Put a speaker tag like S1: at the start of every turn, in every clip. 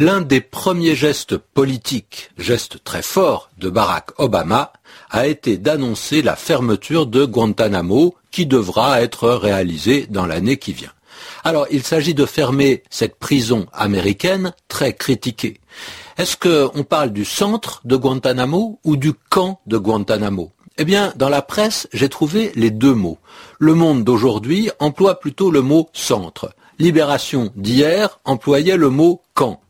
S1: L'un des premiers gestes politiques, geste très fort de Barack Obama, a été d'annoncer la fermeture de Guantanamo qui devra être réalisée dans l'année qui vient. Alors, il s'agit de fermer cette prison américaine très critiquée. Est-ce qu'on parle du centre de Guantanamo ou du camp de Guantanamo? Eh bien, dans la presse, j'ai trouvé les deux mots. Le monde d'aujourd'hui emploie plutôt le mot centre. Libération d'hier employait le mot camp.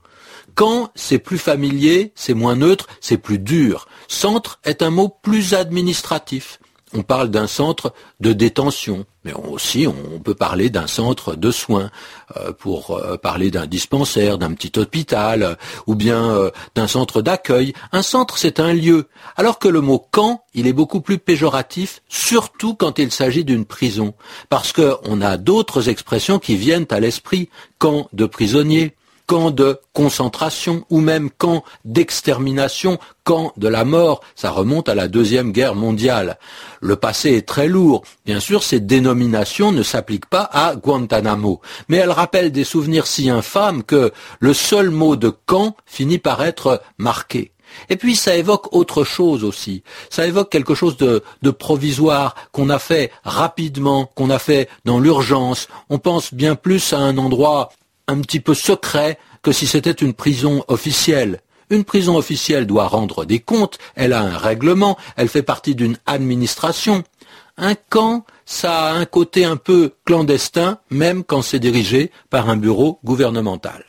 S1: Camp, c'est plus familier, c'est moins neutre, c'est plus dur. Centre est un mot plus administratif. On parle d'un centre de détention, mais aussi on peut parler d'un centre de soins, euh, pour euh, parler d'un dispensaire, d'un petit hôpital, ou bien euh, d'un centre d'accueil. Un centre, c'est un lieu, alors que le mot camp, il est beaucoup plus péjoratif, surtout quand il s'agit d'une prison, parce qu'on a d'autres expressions qui viennent à l'esprit, camp de prisonniers, camp de concentration ou même camp d'extermination, camp de la mort. Ça remonte à la Deuxième Guerre mondiale. Le passé est très lourd. Bien sûr, ces dénominations ne s'appliquent pas à Guantanamo, mais elles rappellent des souvenirs si infâmes que le seul mot de camp finit par être marqué. Et puis ça évoque autre chose aussi. Ça évoque quelque chose de, de provisoire qu'on a fait rapidement, qu'on a fait dans l'urgence. On pense bien plus à un endroit un petit peu secret que si c'était une prison officielle. Une prison officielle doit rendre des comptes, elle a un règlement, elle fait partie d'une administration. Un camp, ça a un côté un peu clandestin, même quand c'est dirigé par un bureau gouvernemental.